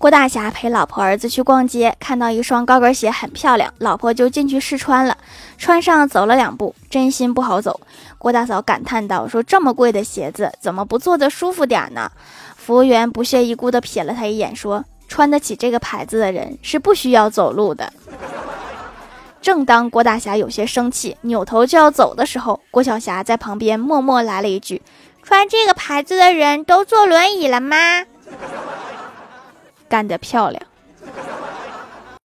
郭大侠陪老婆儿子去逛街，看到一双高跟鞋很漂亮，老婆就进去试穿了。穿上走了两步，真心不好走。郭大嫂感叹道：“说这么贵的鞋子，怎么不坐的舒服点呢？”服务员不屑一顾地瞥了他一眼，说：“穿得起这个牌子的人是不需要走路的。”正当郭大侠有些生气，扭头就要走的时候，郭晓霞在旁边默默来了一句：“穿这个牌子的人都坐轮椅了吗？”干得漂亮！